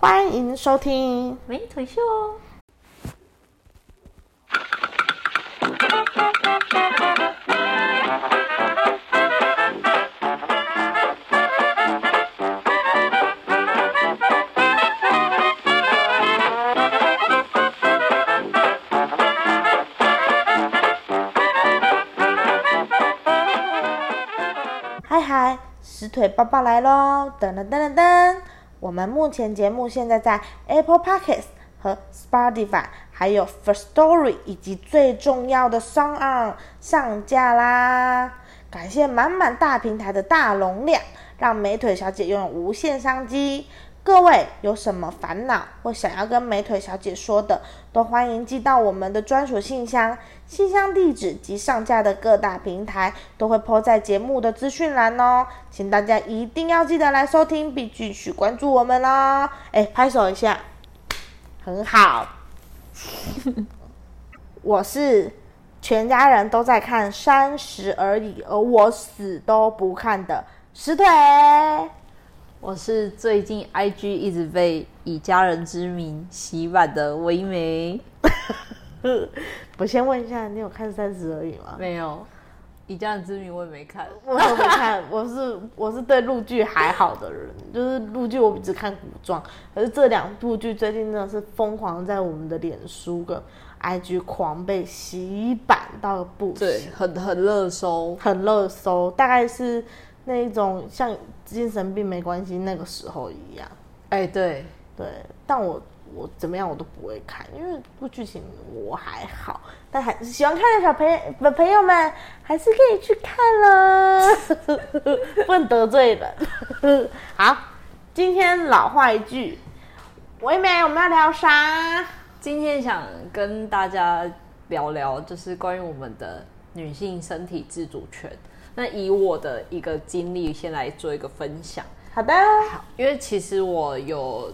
欢迎收听美腿秀。嗨嗨，石腿爸爸来喽！噔噔噔噔噔，我们目前节目现在在 Apple Podcasts 和 Spotify，还有 First Story 以及最重要的 s o n g On 上架啦！感谢满满大平台的大容量，让美腿小姐拥有无限商机。各位有什么烦恼或想要跟美腿小姐说的，都欢迎寄到我们的专属信箱，信箱地址及上架的各大平台都会 po 在节目的资讯栏哦，请大家一定要记得来收听，并继续关注我们哦。哎，拍手一下，很好。我是全家人都在看《三十而已》，而我死都不看的石腿。我是最近 IG 一直被以家人之名洗版的唯美。我先问一下，你有看《三十而已》吗？没有，以家人之名我也没看。我也没看，我是我是对陆剧还好的人，就是陆剧我只看古装，可是这两部剧最近真的是疯狂在我们的脸书跟 IG 狂被洗版到不行，对，很很热搜，很热搜，大概是那一种像精神病没关系那个时候一样。哎、对，对，但我我怎么样我都不会看，因为部剧情我还好，但还喜欢看的小朋友的朋友们还是可以去看了，不能得罪人。好，今天老话一句，唯美我们要聊啥？今天想跟大家聊聊，就是关于我们的女性身体自主权。那以我的一个经历，先来做一个分享。好的，好，因为其实我有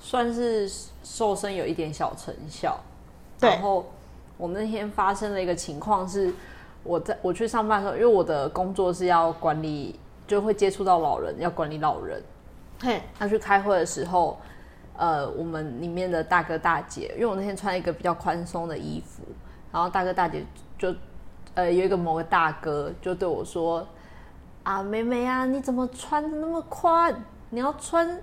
算是瘦身有一点小成效，对然后我那天发生了一个情况是，我在我去上班的时候，因为我的工作是要管理，就会接触到老人，要管理老人。嘿，要去开会的时候，呃，我们里面的大哥大姐，因为我那天穿一个比较宽松的衣服，然后大哥大姐就，呃，有一个某个大哥就对我说：“啊，妹妹啊，你怎么穿的那么宽？你要穿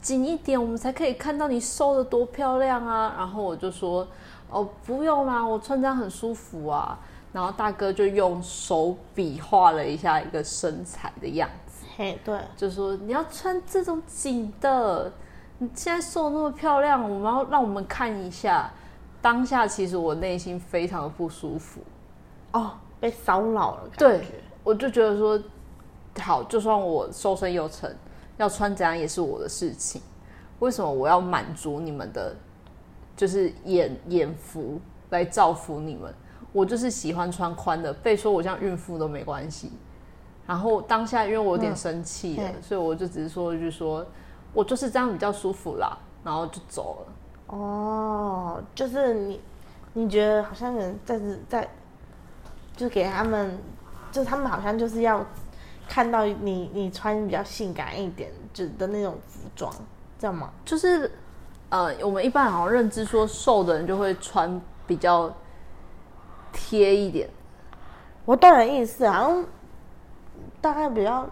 紧一点，我们才可以看到你瘦的多漂亮啊！”然后我就说：“哦，不用啦，我穿这样很舒服啊。”然后大哥就用手比划了一下一个身材的样子。嘿，对，就说你要穿这种紧的，你现在瘦得那么漂亮，我们要让我们看一下。当下其实我内心非常的不舒服，哦，被骚扰了，感对觉，我就觉得说，好，就算我瘦身又成，要穿怎样也是我的事情，为什么我要满足你们的，就是眼眼福来造福你们？我就是喜欢穿宽的，被说我像孕妇都没关系。然后当下因为我有点生气了，嗯所以我就只是说一句说，我就是这样比较舒服啦，然后就走了。哦，就是你，你觉得好像人在在，就给他们，就他们好像就是要看到你你穿比较性感一点就的那种服装，这样吗？就是呃，我们一般好像认知说瘦的人就会穿比较贴一点，我懂你的意思，好像大概比较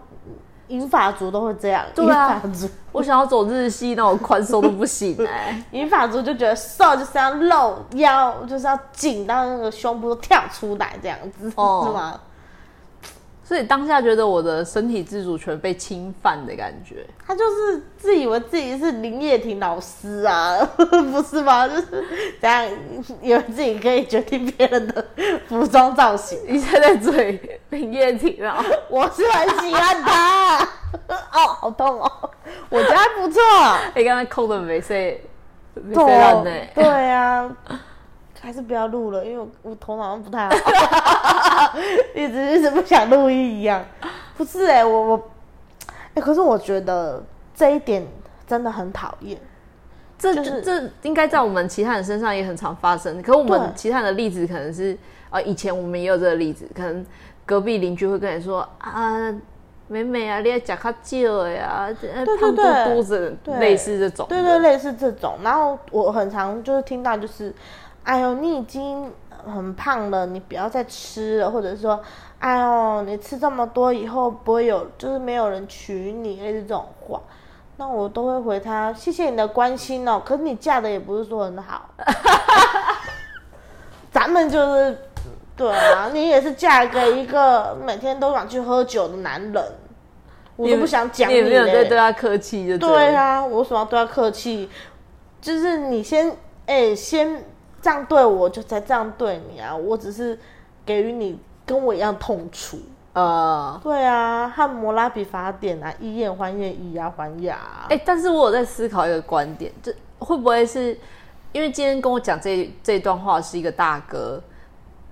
银发族都会这样，对啊银发族。我想要走日系那种宽松都不行哎、银发族就觉得瘦就是要露腰，就是要紧到那个胸部都跳出来这样子，哦是吗？所以当下觉得我的身体自主权被侵犯的感觉。他就是自以为自己是林叶婷老师啊，不是吗？就是这样，以为自己可以决定别人的服装造型。你现在嘴林叶婷啊，我是很喜欢他，哦，好痛哦！我觉得还不错，你刚才扣的没谁没谁烂呢？对啊，还是不要录了，因为我我头脑不太好，一直一直不想录音一样。不是哎、我我，哎、可是我觉得这一点真的很讨厌。这就是这应该在我们其他人身上也很常发生。可我们其他人的例子可能是呃，以前我们也有这个例子，可能隔壁邻居会跟你说啊，妹美美啊，你要讲较少的呀，对胖嘟对嘟子，对类似这种的。对对，类似这种。然后我很常就是听到就是，哎呦，你已经很胖了，你不要再吃了，或者说，哎呦，你吃这么多以后不会有，就是没有人娶你，类似这种话。那我都会回他，谢谢你的关心哦。可是你嫁的也不是说很好，咱们就是，对啊，你也是嫁给一个每天都想去喝酒的男人，我都不想讲你也没有嘞在对他客气。对啊，我为什么要对他客气？就是你先，哎、先这样对我，就才这样对你啊！我只是给予你跟我一样痛楚。呃，对啊，汉摩拉比法典啊，以眼还眼，以牙还牙。哎、但是我有在思考一个观点，这会不会是因为今天跟我讲这这段话是一个大哥，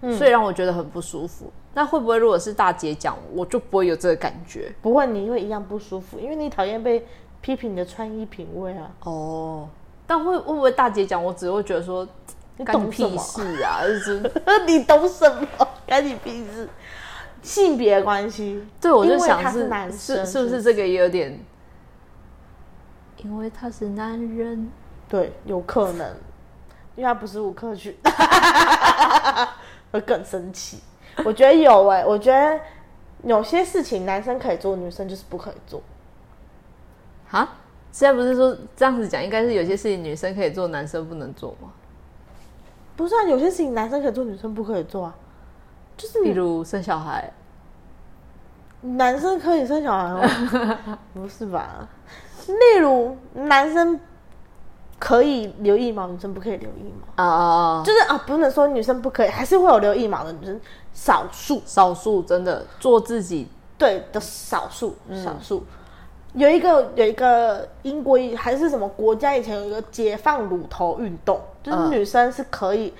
嗯所以让我觉得很不舒服。那会不会如果是大姐讲，我就不会有这个感觉？不会，你会一样不舒服，因为你讨厌被批评你的穿衣品味啊。哦，但会会不会大姐讲，我只会觉得说，你干你屁懂什么？事啊！就是 你懂什么？干你屁事！性别关系，对，我就想他是男生是是不是这个也有点？因为他是男人，对，有可能，因为他不是吴克群，会更生气。我觉得有哎、我觉得有些事情男生可以做，女生就是不可以做。哈，现在不是说这样子讲，应该是有些事情女生可以做，男生不能做吗？不是啊，有些事情男生可以做，女生不可以做啊。就是你例如生小孩，男生可以生小孩吗？不是吧？例如男生可以留腋毛，女生不可以留腋毛。啊啊啊！就是啊，不能说女生不可以，还是会有留腋毛的女生，少数。少数真的做自己，对的少数，少数。有一个有一个英国还是什么国家以前有一个解放乳头运动，就是嗯女生是可以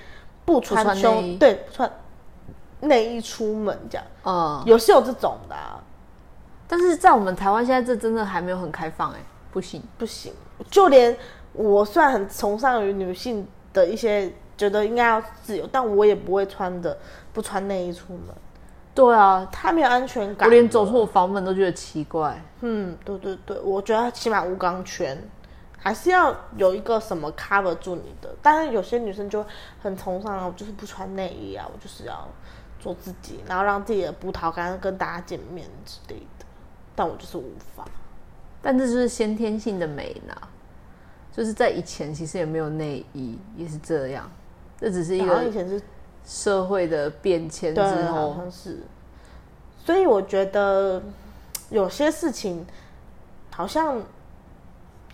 不穿穿胸，内衣。对，不穿内衣出门这样，嗯，有是有这种的、啊，但是在我们台湾现在这真的还没有很开放哎、不行，不行。就连我虽然很崇尚于女性的一些，觉得应该要自由，但我也不会穿的不穿内衣出门，对啊，他没有安全感。我连走出我房门都觉得奇怪。嗯，对对对，我觉得起码无钢圈还是要有一个什么 cover 住你的。但是有些女生就很崇尚啊，我就是不穿内衣啊，我就是要做自己，然后让自己的葡萄干跟大家见面之类的。但我就是无法。但这就是先天性的美呢，就是在以前其实也没有内衣，也是这样，这只是一个以前是社会的变迁之后，好后，像是。所以我觉得有些事情好像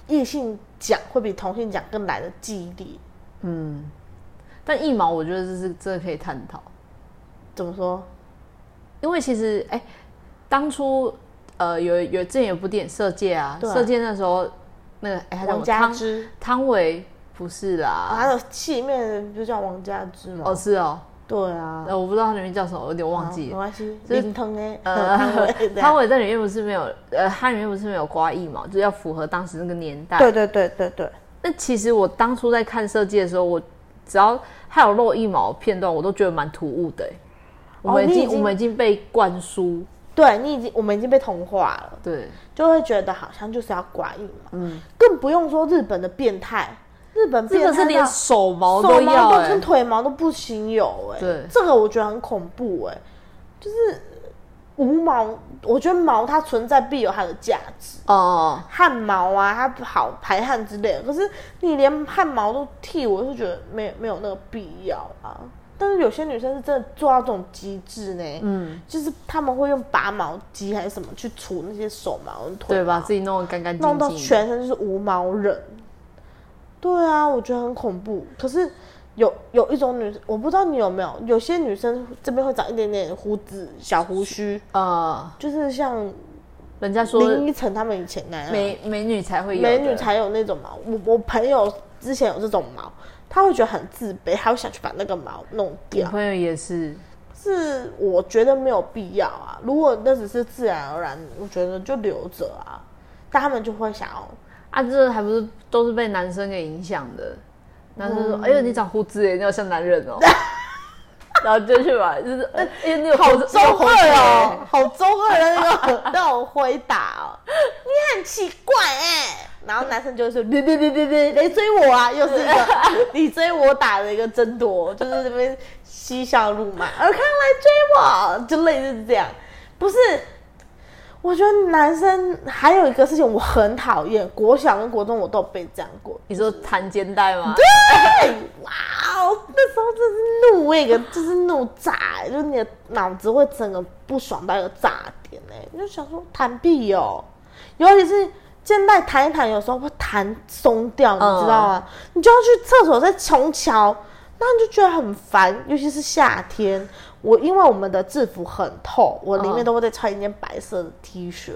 异性讲会比同性讲更来的激烈。但一毛我觉得这是这个可以探讨，怎么说？因为其实哎、当初呃有有之前有部电影《色戒》啊，对啊色戒》那时候那个王么汤佳芝汤唯不是啊，啦，他的戏里面就叫王佳芝嘛。哦是哦，对啊，呃我不知道它里面叫什么，我有点忘记。了。好没关系，就是汤唯，汤唯 在里面不是没有，呃，它里面不是没有刮腋毛，就是要符合当时那个年代。对对对对对，那其实我当初在看设计的时候，我只要还有露腋毛片段，我都觉得蛮突兀的欸。我们已经,、哦已经我们已经被灌输，对你已经我们已经被同化了，对，就会觉得好像就是要刮腋毛，嗯，更不用说日本的变态，日本真的是连手毛手都要哎、毛都跟腿毛都不行有哎、对这个我觉得很恐怖哎、就是无毛，我觉得毛它存在必有它的价值。哦、汗毛啊，它好排汗之类的。可是你连汗毛都剃，我就觉得没有没有那个必要啊。但是有些女生是真的做到这种极致呢，嗯，就是他们会用拔毛机还是什么去除那些手毛跟腿对，毛把自己弄得干干净弄到。全身就是无毛人。对啊，我觉得很恐怖。可是有有一种女生，我不知道你有没有，有些女生这边会长一点点胡子、小胡须，呃，就是像人家说林依晨他们以前那样，美美女才会有美女才有那种毛。我我朋友之前有这种毛，他会觉得很自卑，还会想去把那个毛弄我掉。朋友也是，是我觉得没有必要啊。如果那只是自然而然，我觉得就留着啊。但他们就会想要，啊，这还不是都是被男生给影响的。男生说：“嗯哎呦，你长胡子耶，你好像男人哦。”然后就去买，就是哎，哎你有好中二哦，好中二的那个那种回答哦，你很奇怪哎、然后男生就会说别别别别别，来追我啊，又是一个 你追我打的一个争夺，就是这边嬉笑怒骂，尔康来追我，就类似这样，不是。我觉得男生还有一个事情我很讨厌，国小跟国中我都有被这样过。你说弹肩带吗？对，哇哦，那时候真是怒那个，就是怒炸，就是你的脑子会整个不爽到一个炸点哎，你就想说弹屁哦，尤其是肩带弹一弹，有时候会弹松掉，你知道吗？你就要去厕所再重瞧，那你就觉得很烦，尤其是夏天。我因为我们的制服很透，我里面都会再穿一件白色的 T 恤，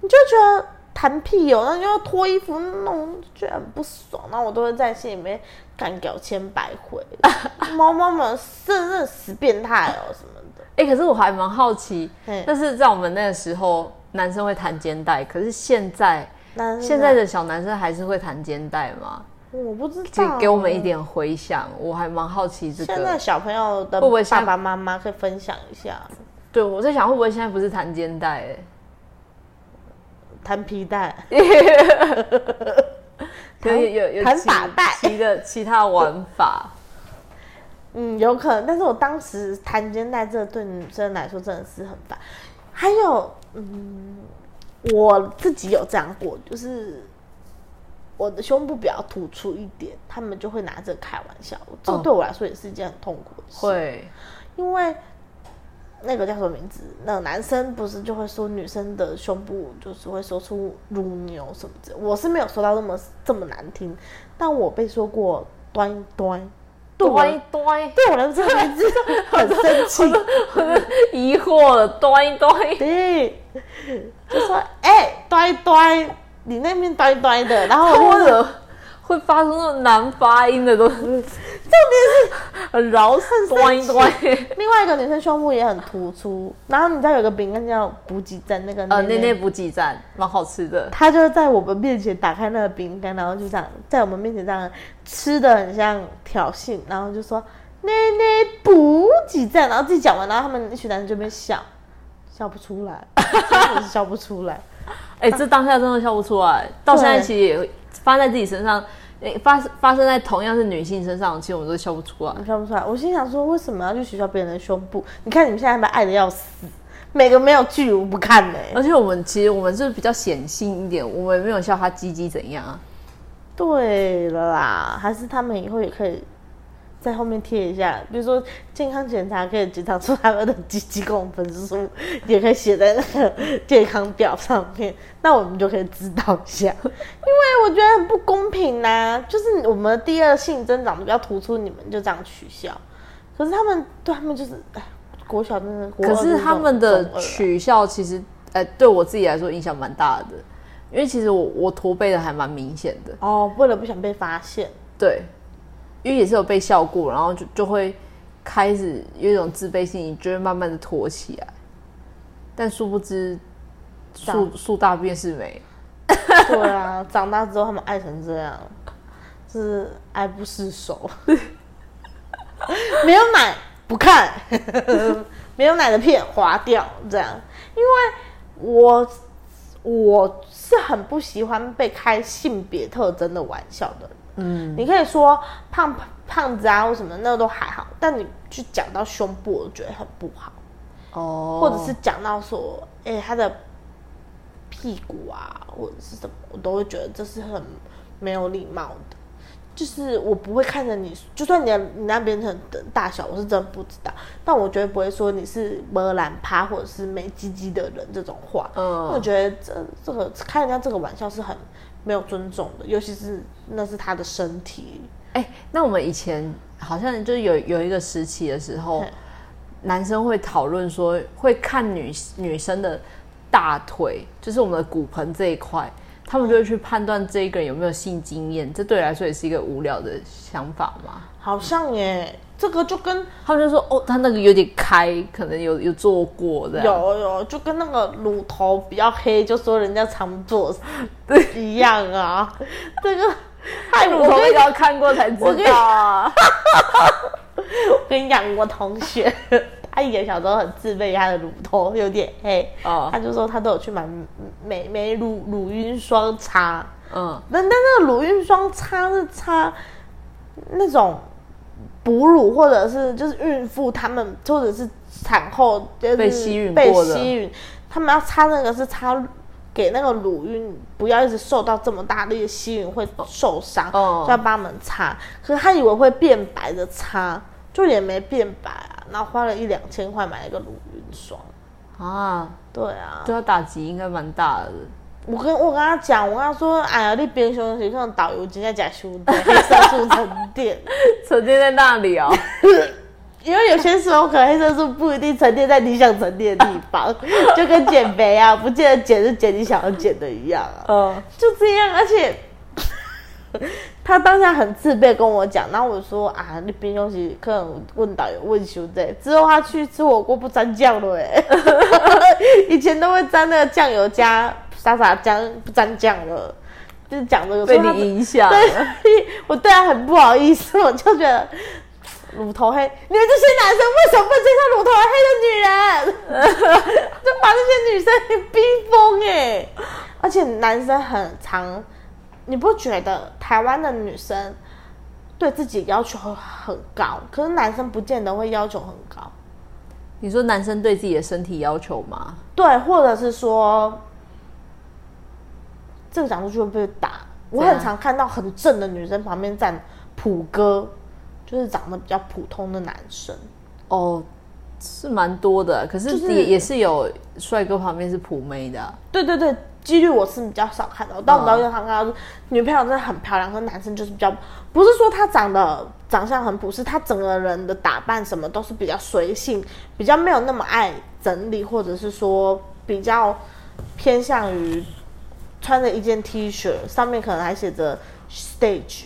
你就觉得弹屁哦，然后就要脱衣服弄，就觉得很不爽，然后我都会在心里面干掉千百回，猫猫们真的死变态哦什么的。哎、可是我还蛮好奇嘿，但是在我们那个时候，男生会弹肩带，可是现在现在的小男生还是会弹肩带吗？我不知给道，给我们一。点回想，我还蛮好奇这个。现在小朋友的会不会爸爸妈妈可以分享一下对，我在想会不会现在不是弹肩带、欸？弹皮带？可 以有有弹其打带其的其他玩法。嗯，有可能，但是我当时弹肩带，这对女生来说真的是很烦。还有，嗯，我自己有这样过，就是我的胸部比较突出一点，他们就会拿这个开玩笑，这哦对我来说也是一件很痛苦的事。会，因为那个叫什么名字？那个男生不是就会说女生的胸部就是会说出乳牛什么的，我是没有说到那么这么难听，但我被说过端端，端一端，对我来说这个名字很生气，疑惑了，端一端。对，就说哎、端端，你那边呆呆的，然后我就或者 会发出那种难发音的东西，重点是很饶舌，端一端。另外一个女生胸部也很突出，然后你知道有个饼干叫补给站，那个呃，内内。内补给站蛮好吃的，他就在我们面前打开那个饼干，然后就这样在我们面前这样吃的很像挑衅，然后就说“奶奶补给站”，然后自己讲完，然后他们一群男生就边笑，笑不出来，真的是笑不出来。哎、这当下真的笑不出来，到现在其实也会发在自己身上，诶发发生在同样是女性身上，其实我们都笑不出来。我笑不出来。我心想说，为什么要去取笑别人的胸部？你看你们现在还爱的要死，每个没有剧我不看呢、而且我们其实我们是比较显性一点，我们没有笑他鸡鸡怎样啊。对了啦，还是他们以后也可以在后面贴一下，比如说健康检查可以检查出他们的几几公分数，也可以写在那个健康表上面，那我们就可以知道一下。因为我觉得很不公平呐、就是我们的第二性增长比较突出，你们就这样取笑，可是他们对他们就是，哎，国小真的，国可是是他们的取笑其实，呃，对我自己来说影响蛮大的，因为其实我我驼背的还蛮明显的，哦，为了不想被发现，对，因为也是有被笑过，然后就就会开始有一种自卑心，你就会慢慢的驼起来，但殊不知树树大便是美，对啊，长大之后他们爱成这样，是爱不释手。没有奶不看，没有奶的片划掉，这样。因为我我是很不喜欢被开性别特征的玩笑的人。嗯，你可以说胖胖子啊或什么，那都还好，但你去讲到胸部，我觉得很不好。哦或者是讲到说，哎、他的屁股啊，或者是什么，我都会觉得这是很没有礼貌的。就是我不会看着你，就算你的你那边很的大小，我是真的不知道，但我绝对不会说你是没懒趴或者是没鸡鸡的人这种话。嗯我觉得这这个开人家这个玩笑是很没有尊重的，尤其是那是他的身体。哎、那我们以前好像就是有有一个时期的时候，男生会讨论说会看女女生的大腿，就是我们的骨盆这一块，他们就会去判断这一个人有没有性经验。这对你来说也是一个无聊的想法吗？好像耶，这个就跟他们就说哦，他那个有点开，可能有有做过这样。有有，就跟那个乳头比较黑，就说人家常做一样啊。这个，哎，乳头要看过才知道啊。我跟你讲，我同学他以前小时候很自卑，他的乳头有点黑，哦他就说他都有去买美美乳乳晕霜擦，嗯，但但那个乳晕霜擦是擦那种哺乳或者是就是孕妇他们或者是产后就是被吸吮被吸吮，他们要擦那个是擦给那个乳晕不要一直受到这么大力的吸吮会受伤，哦就要帮他们擦。可是他以为会变白的擦，就也没变白啊，然后花了一两千块买了一个乳晕霜。啊，对啊，对他打击应该蛮大的。我跟我跟他讲，我跟他说，哎呀，你边休息，看导游正在讲修的黑色素沉淀，沉淀在那里哦，因为有些时候可能黑色素不一定沉淀在你想沉淀的地方，就跟减肥啊，不见得减是减你想要减的一样啊，嗯，就这样，而且。他当下很自卑跟我讲，然后我说啊，你边休息可能问导游问修的，之后他去吃火锅不沾酱了哎，以前都会沾那个酱油加沙沙酱，不沾酱了，就是讲这个被你影响了。对，我对他很不好意思，我就觉得乳头黑，你们这些男生为什么不接受乳头黑的女人？就把这些女生给逼疯哎！而且男生很常，你不觉得台湾的女生对自己要求很高，可是男生不见得会要求很高。你说男生对自己的身体要求吗？对，或者是说这个讲出去会被打。我很常看到很正的女生旁边站普哥，就是长得比较普通的男生。哦，是蛮多的，可是就是也也是有帅哥旁边是普妹的啊、对对对，几率我是比较少看到，但我嗯比较常看到女朋友真的很漂亮，跟男生就是比较，不是说他长得长相很普，是，他整个人的打扮什么都是比较随性，比较没有那么爱整理，或者是说比较偏向于穿着一件 T 恤，上面可能还写着 stage。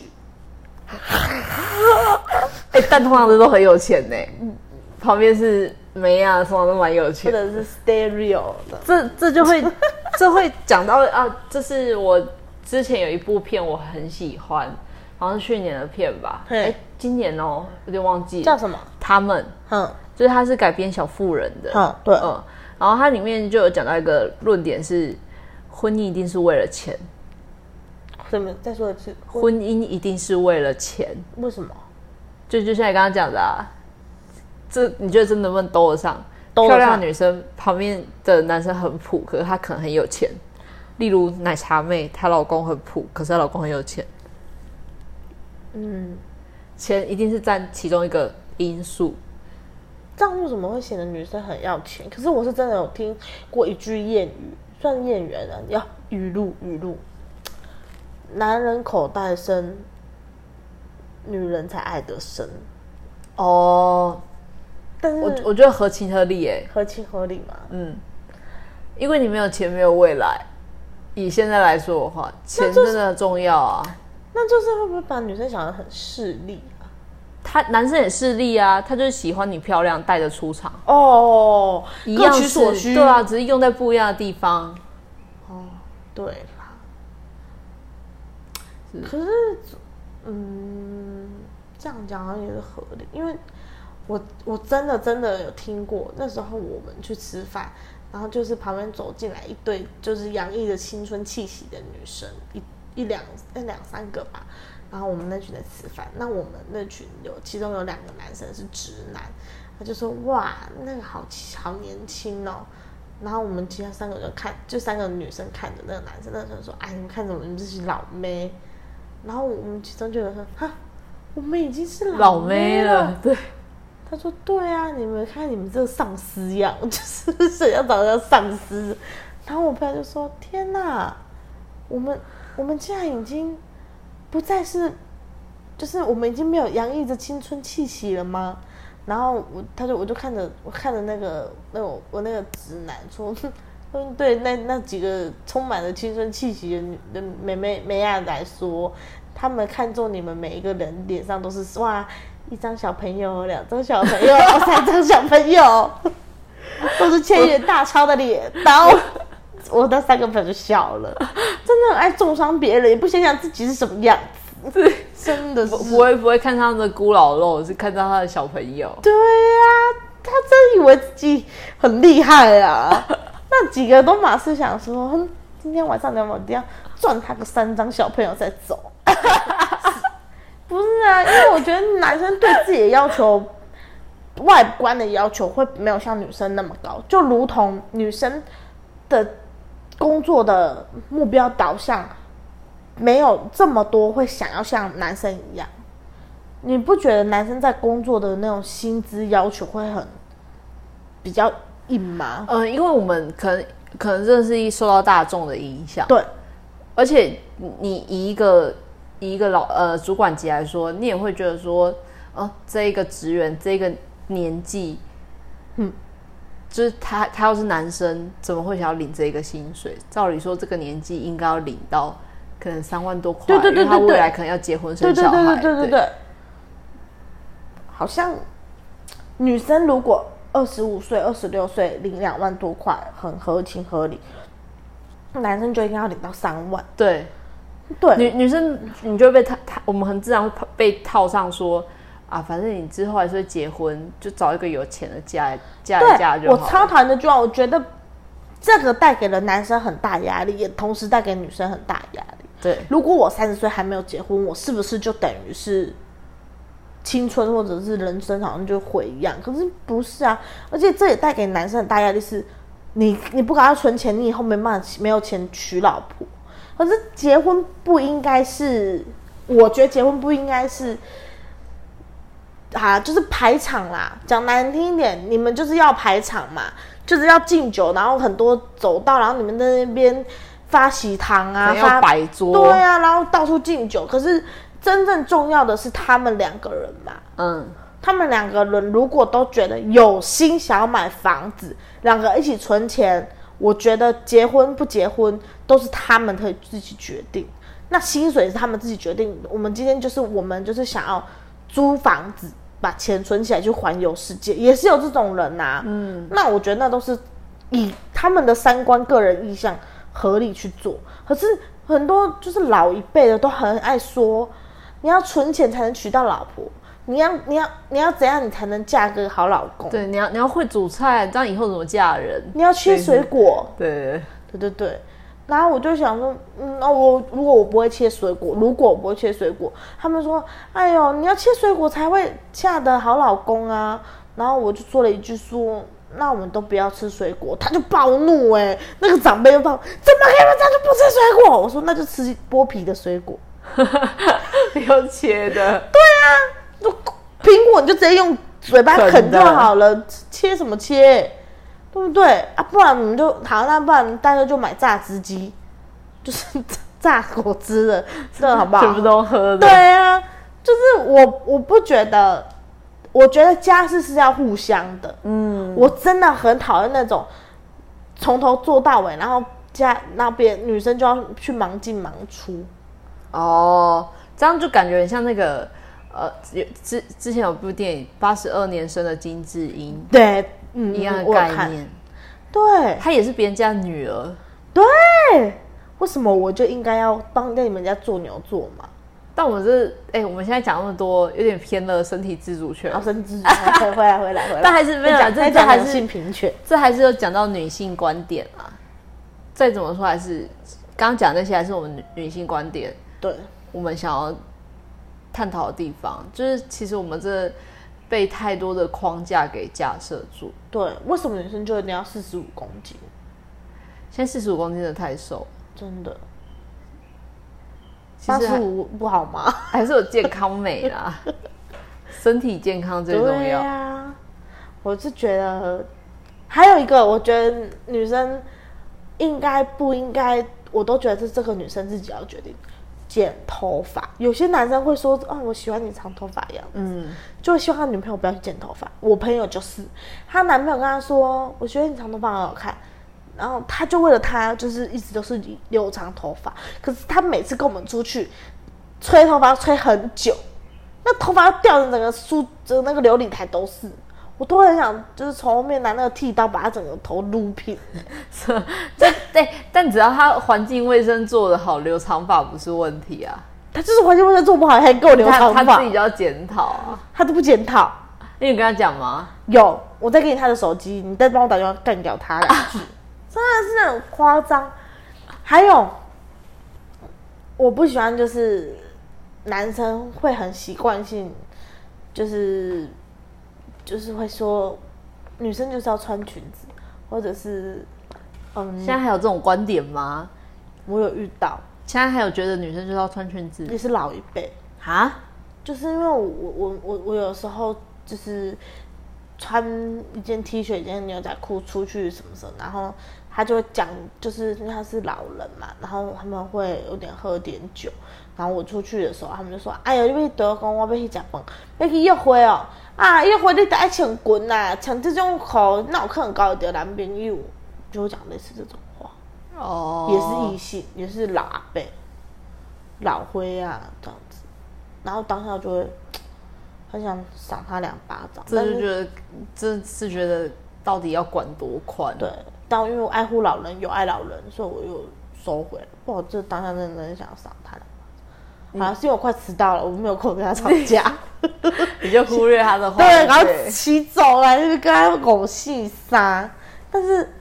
哎、但通常这都很有钱呢。旁边是梅啊，通常都蛮有钱或钱。者是 stereo 的，这这就会 这会讲到啊，这是我之前有一部片我很喜欢，好像是去年的片吧？嘿哎、今年哦，有点忘记叫什么？他们嗯就是它是改编小妇人的，嗯，对，嗯，然后它里面就有讲到一个论点是，婚姻一定是为了钱，什么？再说一次，婚姻一定是为了钱，为什么？就就像你刚刚讲的啊，这你觉得这能不能兜得上？兜得上漂亮的女生旁边的男生很普，可是她可能很有钱。例如奶茶妹，她老公很普，可是她老公很有钱。嗯，钱一定是占其中一个因素。这样为什么会显得女生很要钱？可是我是真的有听过一句谚语，算谚语了，要语录语录。男人口袋深，女人才爱得深。哦，但是我我觉得合情合理诶，合情合理嘛？嗯，因为你没有钱，没有未来。以现在来说的话，钱真的重要啊。那就是会不会把女生想的很势利啊？他男生也势利啊，他就是喜欢你漂亮，带着出场，哦，各一样取所需。对啊，，只是用在不一样的地方。哦对啦。可是，嗯，这样讲好像也是合理，因为我我真的真的有听过，那时候我们去吃饭，然后就是旁边走进来一对就是洋溢着青春气息的女生，一一两那两三个吧。然后我们那群在吃饭，那我们那群有其中有两个男生是直男，他就说哇那个好好年轻哦。然后我们其他三个就看，就三个女生看着那个男生，那个男生说：“哎，你们看怎么你们这些老妹？”然后我们其中就有说：“哈，我们已经是老妹妹了，对，他说：“对啊，你们看你们这个丧尸样，就 是谁要长得像丧尸。”然后我朋友就说：“天哪，我们我们竟然已经不再是，就是我们已经没有洋溢着青春气息了吗？”然后我他就我就看着我看着那个那我我那个直男说。嗯，对，那那几个充满了青春气息的女的妹妹妹亚来说，他们看中你们每一个人脸上都是哇，一张小朋友，两张小朋友，三张小朋友，都是千元大钞的脸，然后我那三个朋友就笑了，真的很爱重伤别人，也不想想自己是什么样子。对，真的是不不会不会看他的孤老肉，是看到他的小朋友。对呀、他真以为自己很厉害啊！那几个都马是想说，哼，今天晚上你要不要一定要赚他个三张小朋友再走？不是啊，因为我觉得男生对自己的要求，外观的要求会没有像女生那么高，就如同女生的工作的目标导向没有这么多会想要像男生一样。你不觉得男生在工作的那种薪资要求会很比较硬吗？嗯、因为我们可能可能真的是一受到大众的影响，对，而且你以一个以一个老呃主管级来说，你也会觉得说，哦、这一个职员这个年纪，嗯，就是他他要是男生，怎么会想要领这个薪水？照理说，这个年纪应该要领到可能三万多块，对对对他未来可能要结婚生小孩，对对对对对，好像女生如果二十五岁、二十六岁领两万多块，很合情合理，男生就应该要领到三万。对对，女女生你就会被套他，我们很自然会被套上说啊，反正你之后还是会结婚，就找一个有钱的嫁来嫁来嫁对，我就好了。超讨厌这句话，我觉得这个带给了男生很大压力，也同时带给女生很大压力。对如果我三十岁还没有结婚，我是不是就等于是青春或者是人生好像就毁一样？可是不是啊，而且这也带给男生很大压力是，你你不赶快存钱，你以后没办法没有钱娶老婆。可是结婚不应该是，我觉得结婚不应该是。啊，就是排场啦，讲难听一点，你们就是要排场嘛，就是要敬酒，然后很多走道，然后你们在那边发喜糖啊，可能要发摆桌对啊，然后到处敬酒。可是真正重要的是他们两个人嘛，嗯，他们两个人如果都觉得有心想要买房子，两个一起存钱，我觉得结婚不结婚都是他们可以自己决定。那薪水是他们自己决定。我们今天就是我们就是想要租房子，把钱存起来去环游世界，也是有这种人呐、嗯，那我觉得那都是以他们的三观、个人意向合理去做。可是很多就是老一辈的都很爱说，你要存钱才能娶到老婆。你要你要你要怎样你才能嫁个好老公？对，你要你要会煮菜，这样以后怎么嫁人？你要切水果，对，对对对。然后我就想说，嗯，那我如果我不会切水果，如果我不会切水果，他们说，哎呦，你要切水果才会嫁得好老公啊。然后我就说了一句说，那我们都不要吃水果，他就暴怒哎、那个长辈就暴，怎么可以这样就不吃水果？我说那就吃剥皮的水果。要切的，对啊苹果你就直接用嘴巴啃啃就好了，切什么切，对不对啊？不然我们就好，那不然大家就买榨汁机，就是 榨果汁的，这个好不好？全部都喝的。对啊，就是我我不觉得，我觉得家事是要互相的。嗯，我真的很讨厌那种从头做到尾，然后家那边女生就要去忙进忙出。哦，这样就感觉很像那个呃，之之前有部电影《八十二年生的金智英对，嗯，》一样的。概念，对她也是别人家的女儿。对，为什么我就应该要帮在你们家做牛做马？但我们这哎、我们现在讲那么多，有点偏了身体自主权啊，身体自主权回来回来回来，但还是没有这再讲再这还是性平权。这还是有讲到女性观点啊。再怎么说，还是刚刚讲那些，还是我们女女性观点，对，我们想要探讨的地方，就是其实我们这被太多的框架给架设住。对，为什么女生就一定要四十五公斤？现在四十五公斤真的太瘦，真的，八十五不好吗？还是有健康美啦，身体健康最重对要。啊，我是觉得还有一个，我觉得女生应该不应该，我都觉得是这个女生自己要决定。剪头发，有些男生会说：“哦，我喜欢你长头发一样。”嗯，就希望他女朋友不要去剪头发。我朋友就是，她男朋友跟她说：“我觉得你长头发很好看。”然后她就为了他，就是一直都是留长头发。可是她每次跟我们出去吹头发吹很久，那头发掉的整个梳，整个那个琉璃台都是。我都很想，就是从后面拿那个剃刀把他整个头撸平。这对，但只要他环境卫生做得好，留长发不是问题啊。他就是环境卫生做不好，还给我留他长发他自，己就要检讨啊。他都不检讨。你有跟他讲吗？有，我再给你他的手机，你再帮我打电话干掉他两句，真的是很夸张。还有，我不喜欢就是男生会很习惯性，就是就是会说女生就是要穿裙子，或者是嗯现，在还有这种观点吗？我有遇到，现在还有觉得女生就是要穿裙子也是老一辈，啊？就是因为我我我我有时候就是穿一件 T 恤、一件牛仔裤出去什么什么，然后他就会讲，就是因为他是老人嘛，然后他们会有点喝点酒，然后我出去的时候，他们就说：“哎呦，你要去德公，我要去吃饭，要去约会哦，啊，一回你得爱穿裙呐，穿这种裤，那有可能交得到男朋友。”就会讲类似这种话，哦，也是异性，也是老阿伯、老灰啊这样子，然后当下就会很想赏他两巴掌，这但是觉得，这是觉得到底要管多宽？对，但因为我爱护老人，有爱老人，所以我又收回了。不好，这当下真的很想赏他两好、是因为我快迟到了，我没有空跟他吵架。你就忽略他的话。对，然后骑走了，就是跟他狗戏杀。但是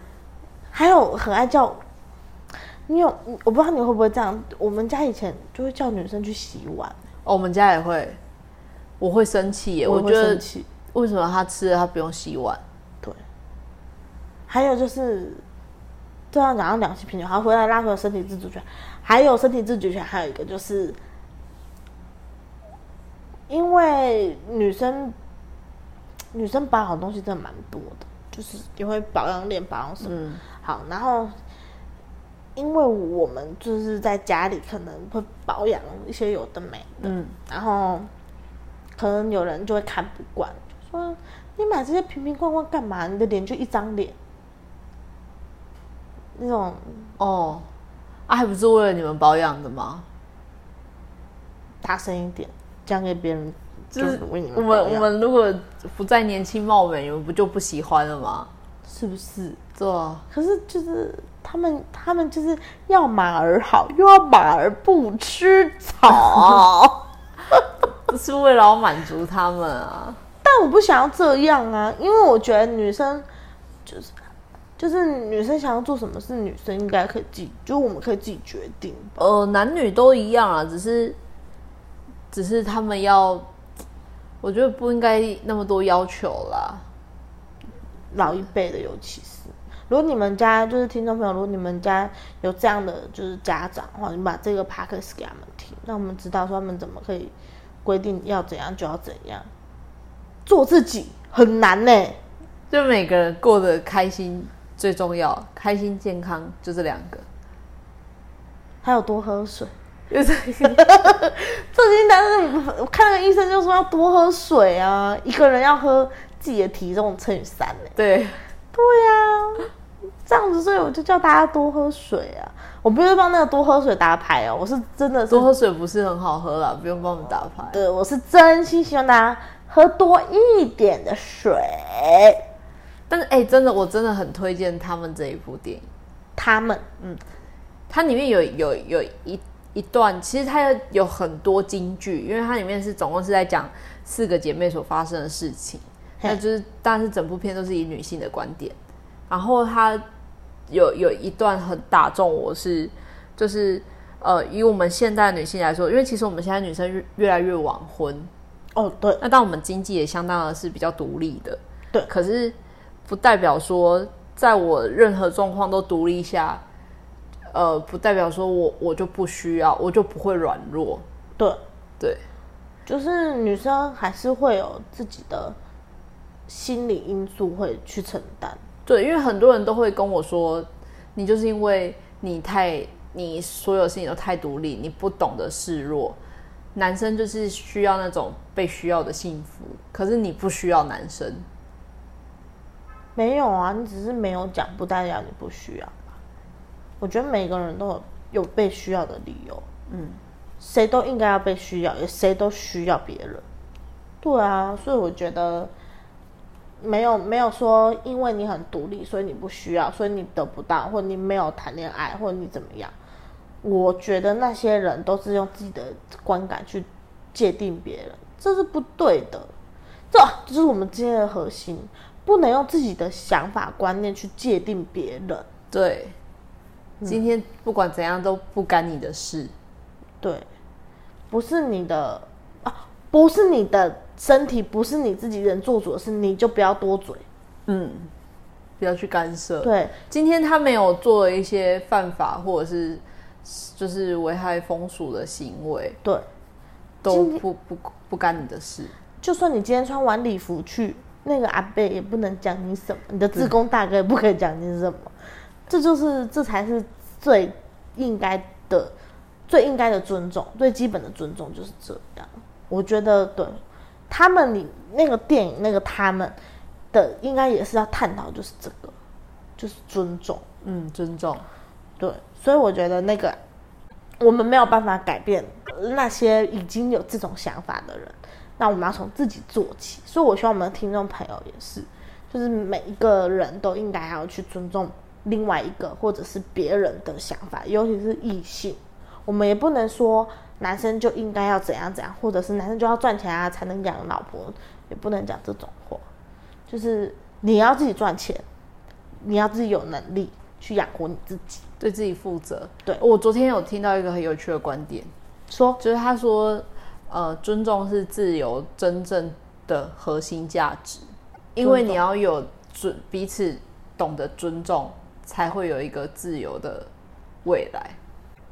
还有很爱叫，你有我不知道你会不会这样？我们家以前就会叫女生去洗碗，哦我们家也会，我会生气耶。我也会我觉得生气。为什么他吃了他不用洗碗？对，还有就是，这样讲到两性平权，好，回来拉回身体自主权，还有身体自主权，还有一个就是，因为女生女生保养的东西真的蛮多的，就是也会保养脸、保养什么。嗯，好，然后因为我们就是在家里可能会保养一些有的没的，嗯，然后可能有人就会看不惯，就说你买这些瓶瓶罐罐干嘛？你的脸就一张脸，那种哦，啊，还不是为了你们保养的吗？大声一点讲给别人，就是我们我们如果不再年轻貌美，你们不就不喜欢了吗？是不是？对啊，可是就是他们，他们就是要马儿好，又要马儿不吃草。是为了要满足他们啊。但我不想要这样啊，因为我觉得女生就是就是女生想要做什么事，女生应该可以自己，就我们可以自己决定。呃，男女都一样啊，只是只是他们要，我觉得不应该那么多要求啦。老一辈的尤其是，如果你们家就是听众朋友，如果你们家有这样的就是家长的话，你把这个 p a c k a g e 给他们听，让我们知道说他们怎么可以规定要怎样就要怎样，做自己很难呢、就每个人过得开心最重要，开心健康就这两个。还有多喝水。就是最近但是我看那个医生就说要多喝水啊，一个人要喝自己的体重乘以三呢、对，对呀、这样子，所以我就叫大家多喝水啊。我不是帮那个多喝水打牌哦，我是真的是多喝水不是很好喝啦，不用帮我们打牌。对，我是真心希望大家喝多一点的水。但是哎、真的，我真的很推荐他们这一部电影。他们嗯它里面有有有一一段，其实它有有很多金句，因为它里面是总共是在讲四个姐妹所发生的事情，那就是但是整部片都是以女性的观点，然后它有有一段很打中我是，就是呃以我们现代女性来说，因为其实我们现在女生越越来越晚婚，哦，对，那当我们经济也相当的是比较独立的，对。可是不代表说在我任何状况都独立下，呃，不代表说我我就不需要，我就不会软弱，对，对，就是女生还是会有自己的心理因素会去承担。对，因为很多人都会跟我说，你就是因为你太你所有事情都太独立，你不懂得示弱。男生就是需要那种被需要的幸福，可是你不需要男生。没有啊，你只是没有讲，不代表你不需要吧。我觉得每个人都有有被需要的理由，嗯，谁都应该要被需要，也谁都需要别人。对啊，所以我觉得没有没有说因为你很独立，所以你不需要，所以你得不到，或你没有谈恋爱，或你怎么样。我觉得那些人都是用自己的观感去界定别人，这是不对的。这这就是我们今天的核心，不能用自己的想法观念去界定别人。对，今天不管怎样都不干你的事。对，不是你的啊，不是你的身体，不是你自己人做主的事，你就不要多嘴。嗯，不要去干涉。对，今天他没有做一些犯法或者是就是危害风俗的行为，对，都不不不干你的事。就算你今天穿晚礼服去，那个阿贝也不能讲你什么，你的自工大哥也不可以讲你什么，这就是这才是最应该的、最应该的尊重，最基本的尊重就是这样。我觉得对他们，你那个电影那个他们的，应该也是要探讨就是这个，就是尊重。嗯，尊重。对，所以我觉得那个我们没有办法改变那些已经有这种想法的人，那我们要从自己做起。所以我希望我们的听众朋友也是，就是每一个人都应该要去尊重另外一个或者是别人的想法，尤其是异性。我们也不能说男生就应该要怎样怎样，或者是男生就要赚钱啊才能养老婆，也不能讲这种话。就是你要自己赚钱，你要自己有能力去养活你自己。对自己负责。对我昨天有听到一个很有趣的观点，说就是他说，呃，尊重是自由真正的核心价值，因为你要有尊彼此懂得尊重，才会有一个自由的未来。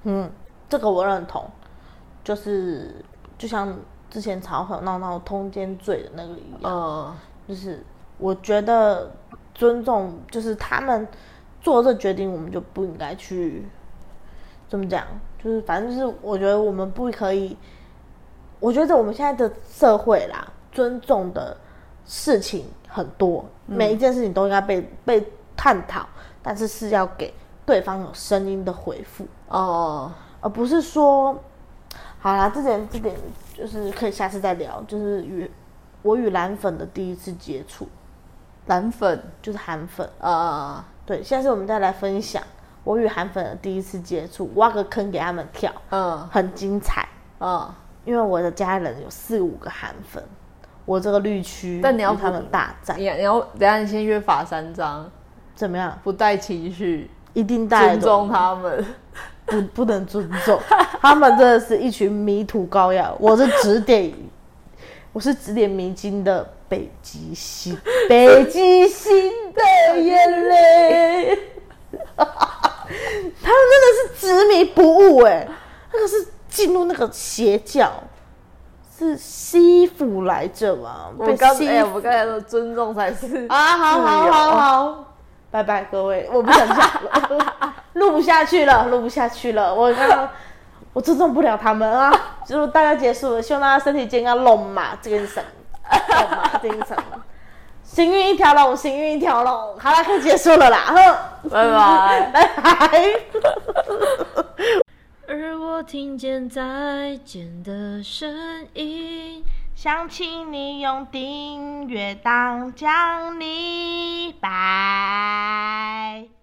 嗯，这个我认同，就是就像之前吵吵闹闹通奸罪的那个一样，嗯，就是我觉得尊重，就是他们做这决定，我们就不应该去怎么讲，就是反正就是我觉得我们不可以，我觉得我们现在的社会啦，尊重的事情很多，每一件事情都应该被被探讨，但是是要给对方有声音的回复。哦，而不是说，好啦，这点这点就是可以下次再聊，就是与我与蓝粉的第一次接触，蓝粉，就是韩粉，啊，对，下次我们再来分享我与韩粉的第一次接触，挖个坑给他们跳，嗯很精彩，嗯，因为我的家人有四五个韩粉，我这个绿区，但你要他们大战你，你要等下你先约法三章，怎么样？不带情绪，一定带尊重他们。不不能尊重，他们真的是一群迷途羔羊。我是指点，我是指点迷津的北极星，北极星的眼泪。他们真的是执迷不悟哎，那个是进入那个邪教，是西服来着吗？我刚西哎、我刚才说尊重才是啊，好好好好，拜拜各位，我不想讲了，录不下去了，录不下去了，我刚刚我尊重不了他们啊，就大家结束了，希望大家身体健康，龙马精神，龙马精神，行运一条龙，行运一条龙，好了，可以结束了啦，哼，拜拜。拜拜。而我听见再见的声音。想请你用订阅当奖励，拜。